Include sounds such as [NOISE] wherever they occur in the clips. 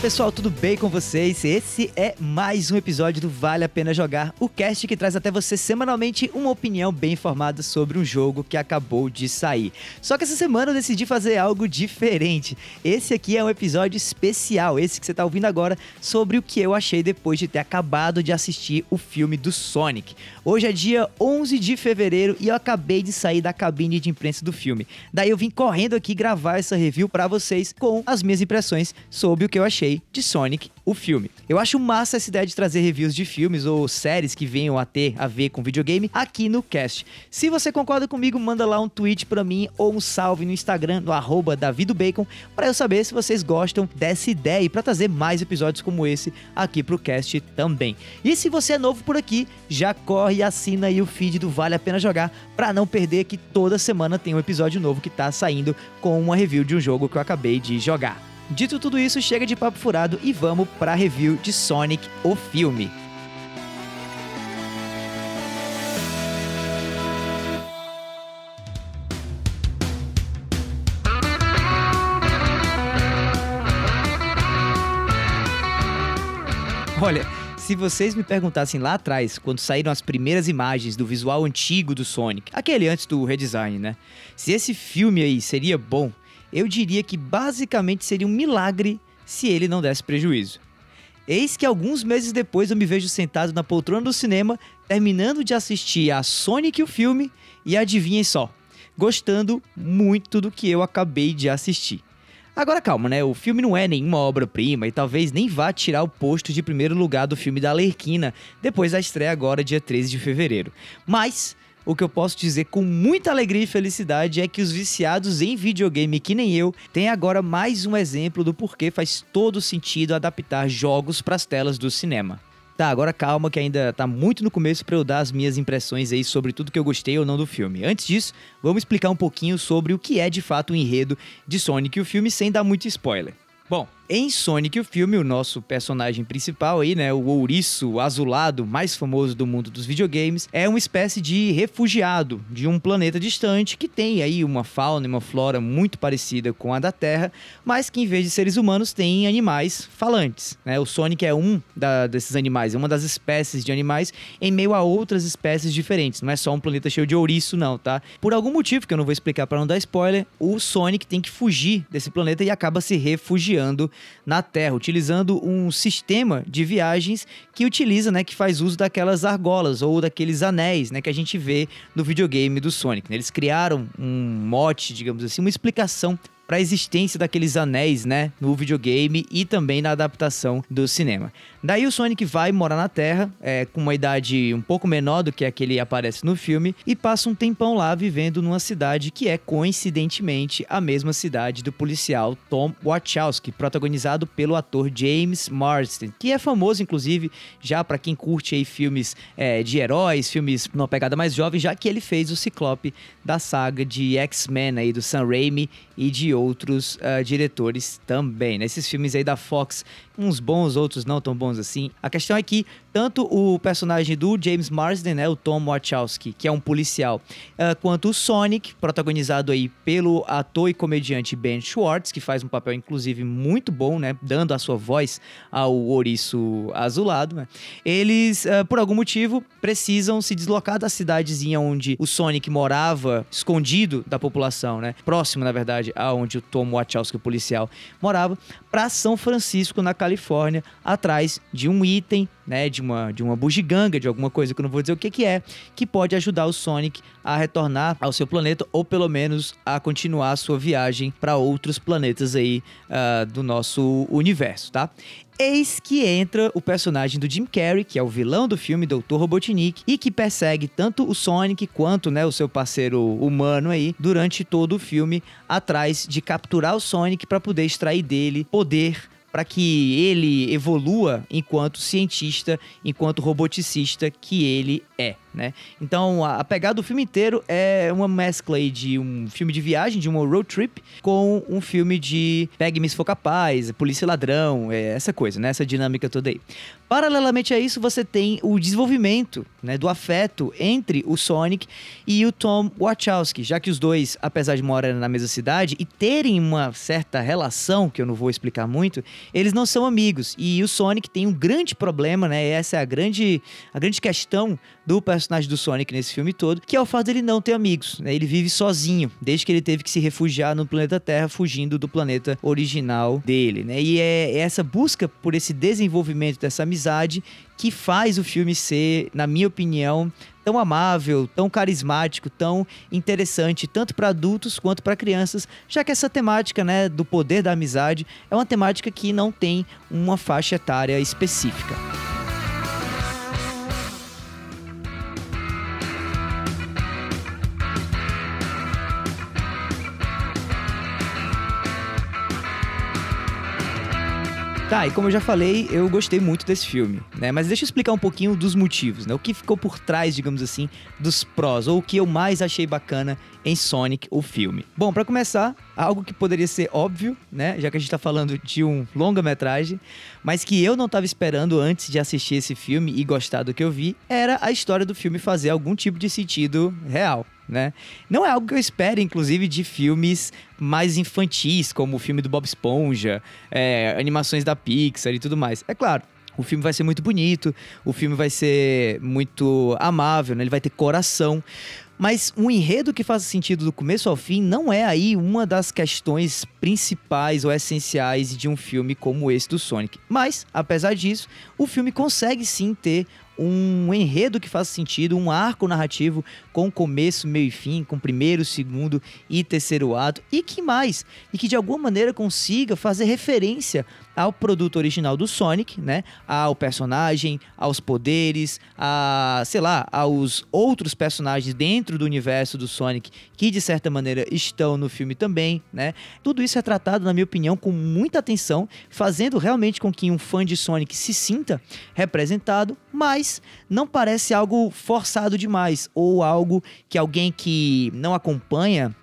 pessoal, tudo bem com vocês? Esse é mais um episódio do Vale a Pena Jogar, o cast que traz até você semanalmente uma opinião bem informada sobre um jogo que acabou de sair. Só que essa semana eu decidi fazer algo diferente. Esse aqui é um episódio especial, esse que você está ouvindo agora, sobre o que eu achei depois de ter acabado de assistir o filme do Sonic. Hoje é dia 11 de fevereiro e eu acabei de sair da cabine de imprensa do filme. Daí eu vim correndo aqui gravar essa review para vocês com as minhas impressões sobre o que eu achei de Sonic, o filme. Eu acho massa essa ideia de trazer reviews de filmes ou séries que venham a ter a ver com videogame aqui no cast. Se você concorda comigo, manda lá um tweet para mim ou um salve no Instagram no arroba davidobacon para eu saber se vocês gostam dessa ideia e para trazer mais episódios como esse aqui pro cast também. E se você é novo por aqui, já corre e assina aí o feed do Vale a Pena Jogar para não perder que toda semana tem um episódio novo que tá saindo com uma review de um jogo que eu acabei de jogar. Dito tudo isso, chega de papo furado e vamos para a review de Sonic, o filme. Olha, se vocês me perguntassem lá atrás, quando saíram as primeiras imagens do visual antigo do Sonic, aquele antes do redesign, né? Se esse filme aí seria bom, eu diria que basicamente seria um milagre se ele não desse prejuízo. Eis que alguns meses depois eu me vejo sentado na poltrona do cinema, terminando de assistir a Sonic o filme, e adivinhem só, gostando muito do que eu acabei de assistir. Agora calma, né? O filme não é nenhuma obra-prima e talvez nem vá tirar o posto de primeiro lugar do filme da Lerquina depois da estreia agora dia 13 de fevereiro. Mas o que eu posso dizer com muita alegria e felicidade é que os viciados em videogame, que nem eu, têm agora mais um exemplo do porquê faz todo sentido adaptar jogos para as telas do cinema. Tá, agora calma que ainda tá muito no começo para eu dar as minhas impressões aí sobre tudo que eu gostei ou não do filme. Antes disso, vamos explicar um pouquinho sobre o que é de fato o enredo de Sonic e o filme sem dar muito spoiler. Bom, em Sonic, o filme, o nosso personagem principal aí, né, o ouriço azulado mais famoso do mundo dos videogames, é uma espécie de refugiado de um planeta distante que tem aí uma fauna e uma flora muito parecida com a da Terra, mas que em vez de seres humanos tem animais falantes. Né? O Sonic é um da, desses animais, é uma das espécies de animais em meio a outras espécies diferentes. Não é só um planeta cheio de ouriço, não, tá? Por algum motivo que eu não vou explicar para não dar spoiler, o Sonic tem que fugir desse planeta e acaba se refugiando na Terra, utilizando um sistema de viagens que utiliza, né, que faz uso daquelas argolas ou daqueles anéis, né, que a gente vê no videogame do Sonic. Né? Eles criaram um mote, digamos assim, uma explicação para a existência daqueles anéis, né, no videogame e também na adaptação do cinema. Daí o Sonic vai morar na Terra, é, com uma idade um pouco menor do que a que ele aparece no filme, e passa um tempão lá vivendo numa cidade que é coincidentemente a mesma cidade do policial Tom Wachowski, protagonizado pelo ator James Marsden, que é famoso inclusive já para quem curte aí filmes é, de heróis, filmes numa pegada mais jovem, já que ele fez o Ciclope da saga de X-Men aí do Sam Raimi e de outros uh, diretores também. Nesses né? filmes aí da Fox, uns bons, outros não tão bons assim. A questão é que tanto o personagem do James Marsden, né, o Tom Wachowski, que é um policial, uh, quanto o Sonic, protagonizado aí pelo ator e comediante Ben Schwartz, que faz um papel inclusive muito bom, né, dando a sua voz ao ouriço azulado, né, eles, uh, por algum motivo, precisam se deslocar da cidadezinha onde o Sonic morava, escondido da população, né, próximo, na verdade, aonde o Tom Wachowski, o policial, morava, para São Francisco, na Califórnia, atrás de um item né, de uma, de uma bugiganga, de alguma coisa que eu não vou dizer o que, que é, que pode ajudar o Sonic a retornar ao seu planeta ou pelo menos a continuar a sua viagem para outros planetas aí uh, do nosso universo, tá? Eis que entra o personagem do Jim Carrey, que é o vilão do filme Dr. Robotnik, e que persegue tanto o Sonic quanto né, o seu parceiro humano aí durante todo o filme, atrás de capturar o Sonic para poder extrair dele poder para que ele evolua enquanto cientista, enquanto roboticista que ele é. Né? Então, a, pegada do filme inteiro é uma mescla de um filme de viagem, de uma road trip, com um filme de pegue-me se for capaz, polícia e ladrão, é essa coisa, né? Essa dinâmica toda aí. Paralelamente a isso, você tem o desenvolvimento né, do afeto entre o Sonic e o Tom Wachowski, já que os dois, apesar de morarem na mesma cidade e terem uma certa relação, que eu não vou explicar muito, eles não são amigos. E o Sonic tem um grande problema, né? Essa é a grande, a grande questão do personagem do Sonic nesse filme todo, que é o fato dele não ter amigos. Né? Ele vive sozinho, desde que ele teve que se refugiar no planeta Terra, fugindo do planeta original dele. Né? E é essa busca por esse desenvolvimento dessa amizade que faz o filme ser, na minha opinião, tão amável, tão carismático, tão interessante, tanto para adultos quanto para crianças, já que essa temática, né, do poder da amizade é uma temática que não tem uma faixa etária específica. Tá, e como eu já falei, eu gostei muito desse filme, né? Mas deixa eu explicar um pouquinho dos motivos, né? O que ficou por trás, digamos assim, dos prós, ou o que eu mais achei bacana em Sonic, o filme. Bom, para começar, algo que poderia ser óbvio, né? Já que a gente tá falando de um longa-metragem, mas que eu não tava esperando antes de assistir esse filme e gostar do que eu vi, era a história do filme fazer algum tipo de sentido real né? Não é algo que eu espere, inclusive, de filmes mais infantis, como o filme do Bob Esponja, é, animações da Pixar e tudo mais. É claro, o filme vai ser muito bonito, o filme vai ser muito amável, né? ele vai ter coração. Mas um enredo que faça sentido do começo ao fim não é aí uma das questões principais ou essenciais de um filme como esse do Sonic. Mas, apesar disso, o filme consegue sim ter um enredo que faça sentido, um arco narrativo com começo, meio e fim, com primeiro, segundo e terceiro ato, e que mais? E que de alguma maneira consiga fazer referência ao produto original do Sonic, né? Ao personagem, aos poderes, a, sei lá, aos outros personagens dentro do universo do Sonic que de certa maneira estão no filme também, né? Tudo isso é tratado, na minha opinião, com muita atenção, fazendo realmente com que um fã de Sonic se sinta representado, mas não parece algo forçado demais ou algo que alguém que não acompanha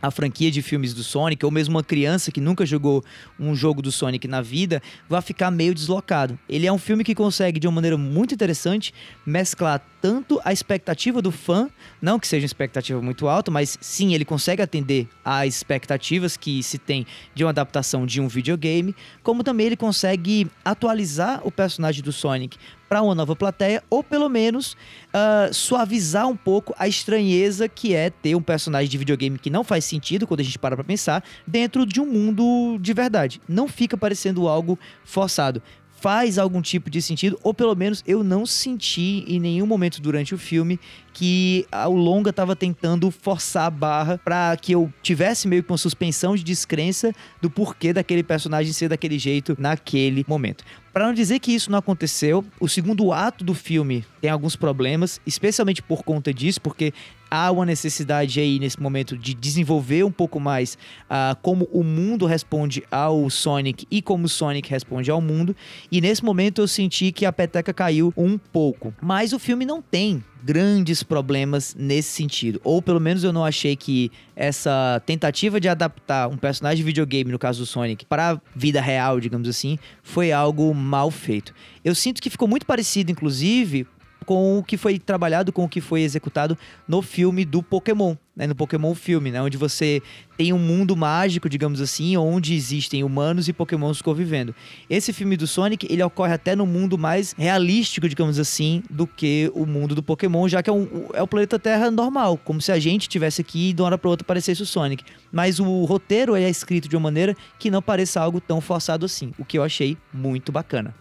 a franquia de filmes do Sonic, ou mesmo uma criança que nunca jogou um jogo do Sonic na vida, vai ficar meio deslocado. Ele é um filme que consegue, de uma maneira muito interessante, mesclar tanto a expectativa do fã, não que seja uma expectativa muito alta, mas sim, ele consegue atender às expectativas que se tem de uma adaptação de um videogame, como também ele consegue atualizar o personagem do Sonic para uma nova plateia, ou pelo menos uh, suavizar um pouco a estranheza que é ter um personagem de videogame que não faz sentido quando a gente para pra pensar, dentro de um mundo de verdade. Não fica parecendo algo forçado faz algum tipo de sentido, ou pelo menos eu não senti em nenhum momento durante o filme que o longa estava tentando forçar a barra para que eu tivesse meio que uma suspensão de descrença do porquê daquele personagem ser daquele jeito naquele momento. Para não dizer que isso não aconteceu, o segundo ato do filme tem alguns problemas, especialmente por conta disso, porque há uma necessidade aí nesse momento de desenvolver um pouco mais uh, como o mundo responde ao Sonic e como o Sonic responde ao mundo. E nesse momento eu senti que a peteca caiu um pouco. Mas o filme não tem grandes problemas nesse sentido. Ou pelo menos eu não achei que essa tentativa de adaptar um personagem de videogame, no caso do Sonic, para a vida real, digamos assim, foi algo mal feito. Eu sinto que ficou muito parecido, inclusive, com o que foi trabalhado, com o que foi executado no filme do Pokémon, né, no Pokémon filme, né, onde você tem um mundo mágico, digamos assim, onde existem humanos e Pokémons convivendo. Esse filme do Sonic, ele ocorre até no mundo mais realístico, digamos assim, do que o mundo do Pokémon, já que é, um, é o planeta Terra normal, como se a gente tivesse aqui e de uma hora para outra aparecesse o Sonic. Mas o roteiro é escrito de uma maneira que não pareça algo tão forçado assim, o que eu achei muito bacana.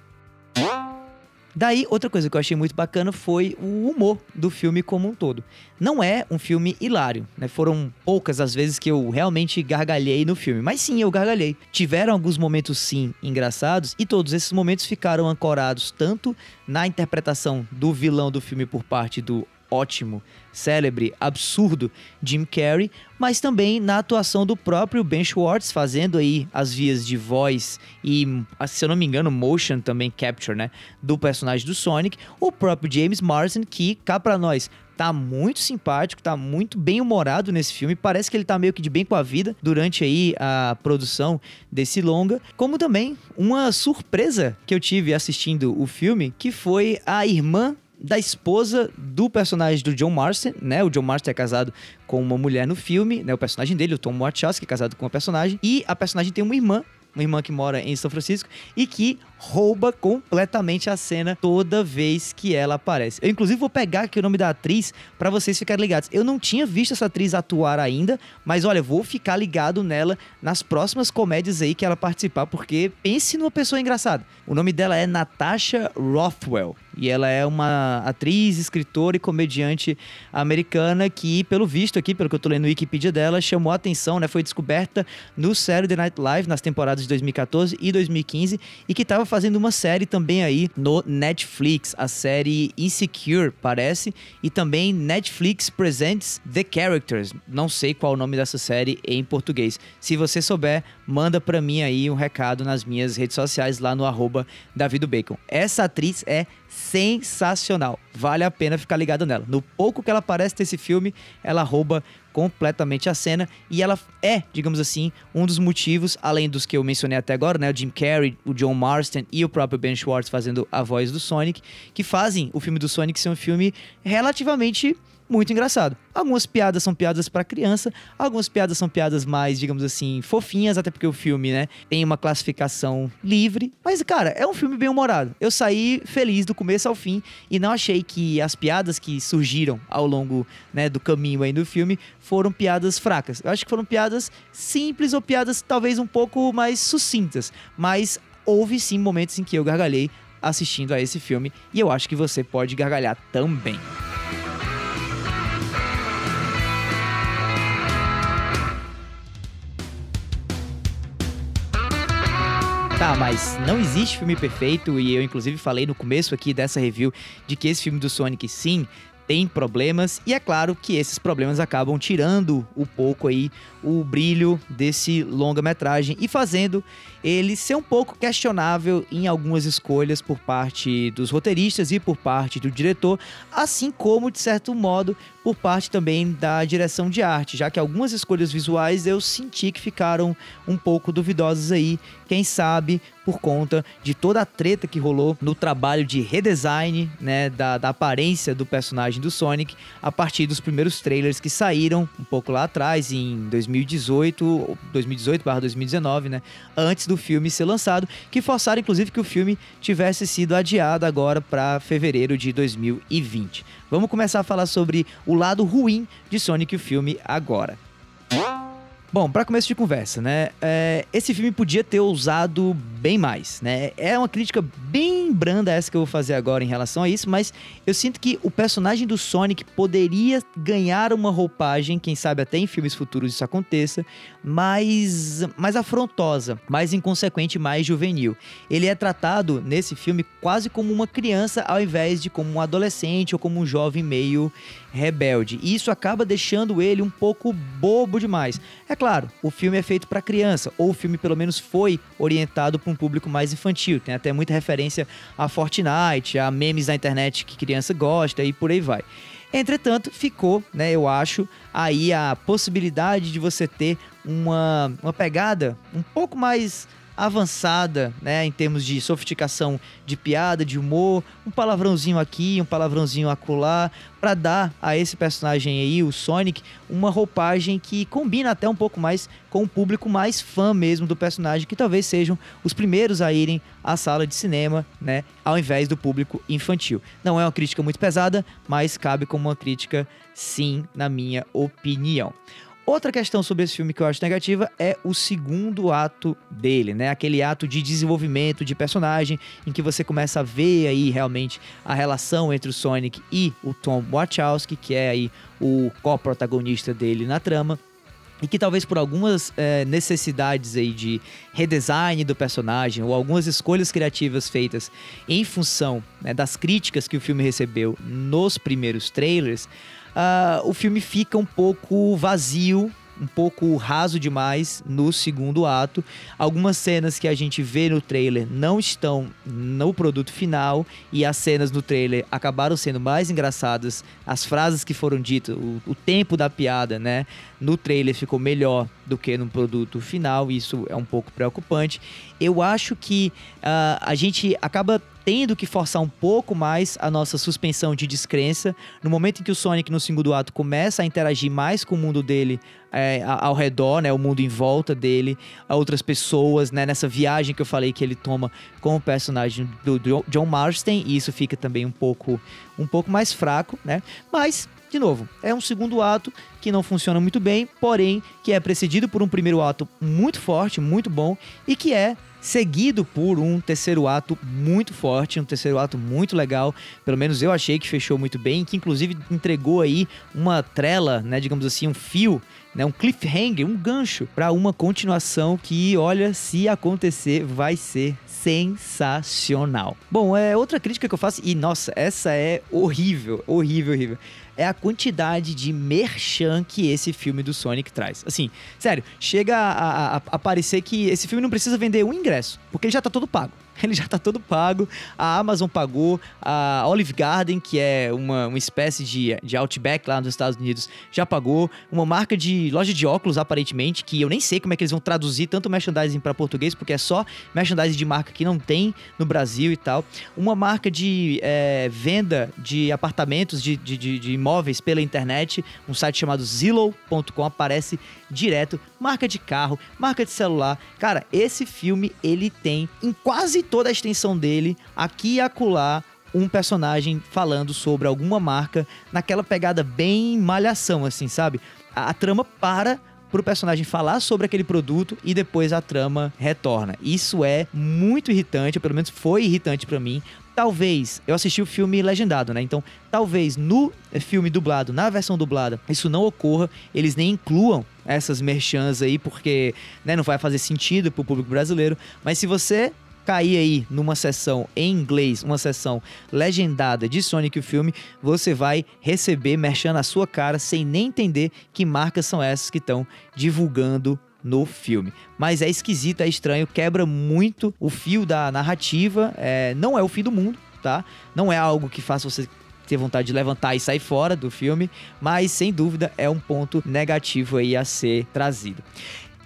Daí, outra coisa que eu achei muito bacana foi o humor do filme como um todo. Não é um filme hilário, né? Foram poucas as vezes que eu realmente gargalhei no filme, mas sim, eu gargalhei. Tiveram alguns momentos sim engraçados e todos esses momentos ficaram ancorados tanto na interpretação do vilão do filme por parte do ótimo, célebre, absurdo Jim Carrey, mas também na atuação do próprio Ben Schwartz, fazendo aí as vias de voz e, se eu não me engano, motion também capture, né, do personagem do Sonic, o próprio James Marsden, que, cá pra nós, tá muito simpático, tá muito bem humorado nesse filme. Parece que ele tá meio que de bem com a vida durante aí a produção desse longa. Como também uma surpresa que eu tive assistindo o filme, que foi a irmã da esposa do personagem do John Marston, né? O John Marston é casado com uma mulher no filme, né? O personagem dele, o Tom Wachowski, é casado com uma personagem. E a personagem tem uma irmã uma irmã que mora em São Francisco e que rouba completamente a cena toda vez que ela aparece. Eu, inclusive, vou pegar aqui o nome da atriz para vocês ficarem ligados. Eu não tinha visto essa atriz atuar ainda, mas olha, vou ficar ligado nela nas próximas comédias aí que ela participar, porque pense numa pessoa engraçada. O nome dela é Natasha Rothwell. E ela é uma atriz, escritora e comediante americana que, pelo visto aqui, pelo que eu tô lendo no Wikipedia dela, chamou a atenção, né? Foi descoberta no Saturday Night Live nas temporadas de 2014 e 2015 e que estava fazendo uma série também aí no Netflix, a série Insecure, parece, e também Netflix Presents The Characters. Não sei qual o nome dessa série em português. Se você souber, manda para mim aí um recado nas minhas redes sociais lá no arroba Bacon. Essa atriz é sensacional. Vale a pena ficar ligado nela. No pouco que ela aparece nesse filme, ela rouba completamente a cena e ela é, digamos assim, um dos motivos, além dos que eu mencionei até agora, né, o Jim Carrey, o John Marston e o próprio Ben Schwartz fazendo a voz do Sonic, que fazem o filme do Sonic ser um filme relativamente muito engraçado. Algumas piadas são piadas para criança, algumas piadas são piadas mais, digamos assim, fofinhas, até porque o filme, né, tem uma classificação livre. Mas, cara, é um filme bem humorado. Eu saí feliz do começo ao fim e não achei que as piadas que surgiram ao longo, né, do caminho aí do filme foram piadas fracas. Eu acho que foram piadas simples ou piadas talvez um pouco mais sucintas, mas houve sim momentos em que eu gargalhei assistindo a esse filme e eu acho que você pode gargalhar também. Tá, mas não existe filme perfeito e eu inclusive falei no começo aqui dessa review de que esse filme do Sonic sim tem problemas. E é claro que esses problemas acabam tirando um pouco aí o brilho desse longa-metragem e fazendo ele ser um pouco questionável em algumas escolhas por parte dos roteiristas e por parte do diretor, assim como de certo modo por parte também da direção de arte, já que algumas escolhas visuais eu senti que ficaram um pouco duvidosas aí, quem sabe por conta de toda a treta que rolou no trabalho de redesign, né, da, da aparência do personagem do Sonic, a partir dos primeiros trailers que saíram um pouco lá atrás, em 2018, 2018/2019, né, antes do filme ser lançado, que forçaram inclusive que o filme tivesse sido adiado agora para fevereiro de 2020. Vamos começar a falar sobre o lado ruim de Sonic o filme agora. Bom, para começo de conversa, né? É, esse filme podia ter ousado bem mais, né? É uma crítica bem branda essa que eu vou fazer agora em relação a isso, mas eu sinto que o personagem do Sonic poderia ganhar uma roupagem, quem sabe até em filmes futuros isso aconteça, mais, mais afrontosa, mais inconsequente, mais juvenil. Ele é tratado nesse filme quase como uma criança ao invés de como um adolescente ou como um jovem meio rebelde. E isso acaba deixando ele um pouco bobo demais. É claro, o filme é feito para criança, ou o filme pelo menos foi orientado para um público mais infantil. Tem até muita referência a Fortnite, a memes da internet que criança gosta e por aí vai. Entretanto, ficou, né, eu acho, aí a possibilidade de você ter uma, uma pegada um pouco mais avançada, né, em termos de sofisticação de piada, de humor, um palavrãozinho aqui, um palavrãozinho acolá, para dar a esse personagem aí, o Sonic, uma roupagem que combina até um pouco mais com o público mais fã mesmo do personagem, que talvez sejam os primeiros a irem à sala de cinema, né, ao invés do público infantil. Não é uma crítica muito pesada, mas cabe como uma crítica sim, na minha opinião. Outra questão sobre esse filme que eu acho negativa é o segundo ato dele, né? Aquele ato de desenvolvimento de personagem em que você começa a ver aí realmente a relação entre o Sonic e o Tom Wachowski, que é aí o co-protagonista dele na trama. e que talvez por algumas é, necessidades aí de redesign do personagem ou algumas escolhas criativas feitas em função né, das críticas que o filme recebeu nos primeiros trailers, uh, o filme fica um pouco vazio um pouco raso demais no segundo ato. Algumas cenas que a gente vê no trailer não estão no produto final e as cenas no trailer acabaram sendo mais engraçadas. As frases que foram ditas, o, o tempo da piada, né, no trailer ficou melhor do que no produto final. Isso é um pouco preocupante. Eu acho que uh, a gente acaba tendo que forçar um pouco mais a nossa suspensão de descrença. No momento em que o Sonic, no segundo ato, começa a interagir mais com o mundo dele é, ao redor, né? O mundo em volta dele, a outras pessoas, né? Nessa viagem que eu falei que ele toma com o personagem do John Marston, e isso fica também um pouco, um pouco mais fraco, né? Mas de novo, é um segundo ato que não funciona muito bem, porém que é precedido por um primeiro ato muito forte, muito bom e que é seguido por um terceiro ato muito forte, um terceiro ato muito legal. Pelo menos eu achei que fechou muito bem, que inclusive entregou aí uma trela, né, digamos assim, um fio, né, um cliffhanger, um gancho para uma continuação que, olha, se acontecer, vai ser sensacional. Bom, é outra crítica que eu faço e nossa, essa é horrível, horrível, horrível é a quantidade de merchan que esse filme do Sonic traz. Assim, sério, chega a, a, a parecer que esse filme não precisa vender um ingresso, porque ele já tá todo pago. [LAUGHS] ele já está todo pago. A Amazon pagou, a Olive Garden, que é uma, uma espécie de, de Outback lá nos Estados Unidos, já pagou. Uma marca de loja de óculos, aparentemente, que eu nem sei como é que eles vão traduzir tanto merchandising para português, porque é só merchandising de marca que não tem no Brasil e tal. Uma marca de é, venda de apartamentos, de, de, de, de imóveis pela internet, um site chamado Zillow.com, aparece direto. Marca de carro, marca de celular. Cara, esse filme ele tem em quase toda a extensão dele, aqui e acolá, um personagem falando sobre alguma marca naquela pegada bem malhação, assim, sabe? A, a trama para pro personagem falar sobre aquele produto e depois a trama retorna. Isso é muito irritante, ou pelo menos foi irritante para mim. Talvez, eu assisti o filme legendado, né? Então, talvez no filme dublado, na versão dublada, isso não ocorra, eles nem incluam essas merchans aí, porque né, não vai fazer sentido pro público brasileiro. Mas se você cair aí numa sessão em inglês, uma sessão legendada de Sonic o filme, você vai receber merchan na sua cara sem nem entender que marcas são essas que estão divulgando no filme. Mas é esquisito, é estranho, quebra muito o fio da narrativa. É, não é o fim do mundo, tá? Não é algo que faça você ter vontade de levantar e sair fora do filme, mas sem dúvida é um ponto negativo aí a ser trazido.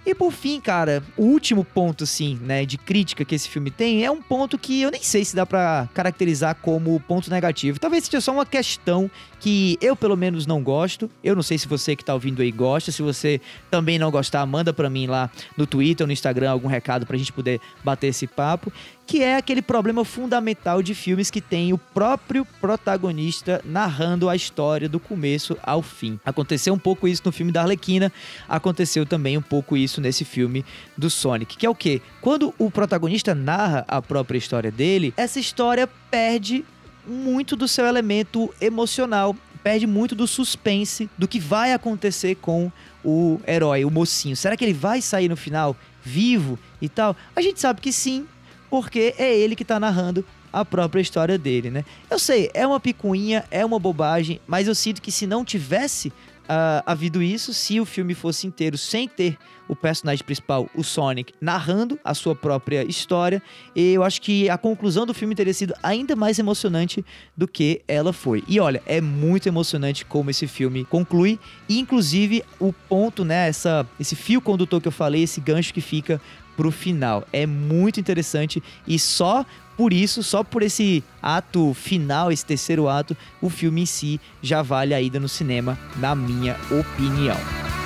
E por fim, cara, o último ponto, assim, né, de crítica que esse filme tem é um ponto que eu nem sei se dá para caracterizar como ponto negativo. Talvez seja só uma questão que eu, pelo menos, não gosto. Eu não sei se você que tá ouvindo aí gosta. Se você também não gostar, manda para mim lá no Twitter ou no Instagram algum recado pra gente poder bater esse papo que é aquele problema fundamental de filmes que tem o próprio protagonista narrando a história do começo ao fim. Aconteceu um pouco isso no filme da Arlequina, aconteceu também um pouco isso nesse filme do Sonic, que é o quê? Quando o protagonista narra a própria história dele, essa história perde muito do seu elemento emocional, perde muito do suspense do que vai acontecer com o herói, o mocinho. Será que ele vai sair no final vivo e tal? A gente sabe que sim, porque é ele que está narrando a própria história dele, né? Eu sei, é uma picuinha, é uma bobagem, mas eu sinto que se não tivesse uh, havido isso, se o filme fosse inteiro sem ter o personagem principal, o Sonic, narrando a sua própria história, eu acho que a conclusão do filme teria sido ainda mais emocionante do que ela foi. E olha, é muito emocionante como esse filme conclui, e inclusive o ponto, né, essa, esse fio condutor que eu falei, esse gancho que fica pro final. É muito interessante e só por isso, só por esse ato final, esse terceiro ato, o filme em si já vale a ida no cinema, na minha opinião.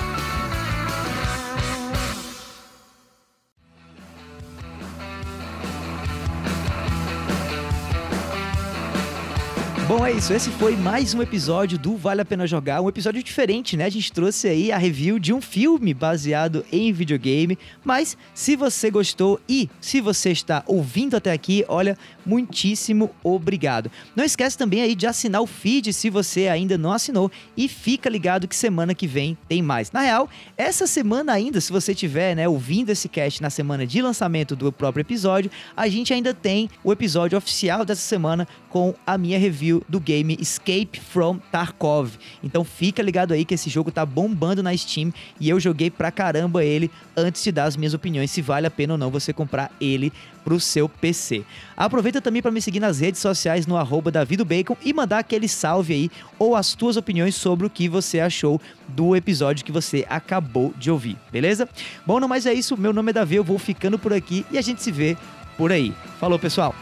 Bom, é isso. Esse foi mais um episódio do Vale a Pena Jogar. Um episódio diferente, né? A gente trouxe aí a review de um filme baseado em videogame. Mas se você gostou e se você está ouvindo até aqui, olha, muitíssimo obrigado. Não esquece também aí de assinar o feed se você ainda não assinou e fica ligado que semana que vem tem mais. Na real, essa semana ainda, se você tiver, né, ouvindo esse cast na semana de lançamento do próprio episódio, a gente ainda tem o episódio oficial dessa semana com a minha review do game Escape from Tarkov. Então fica ligado aí que esse jogo tá bombando na Steam e eu joguei pra caramba ele antes de dar as minhas opiniões se vale a pena ou não você comprar ele pro seu PC. Aproveita também para me seguir nas redes sociais no arroba davidobacon e mandar aquele salve aí ou as tuas opiniões sobre o que você achou do episódio que você acabou de ouvir, beleza? Bom, não mais é isso, meu nome é Davi, eu vou ficando por aqui e a gente se vê por aí. Falou, pessoal!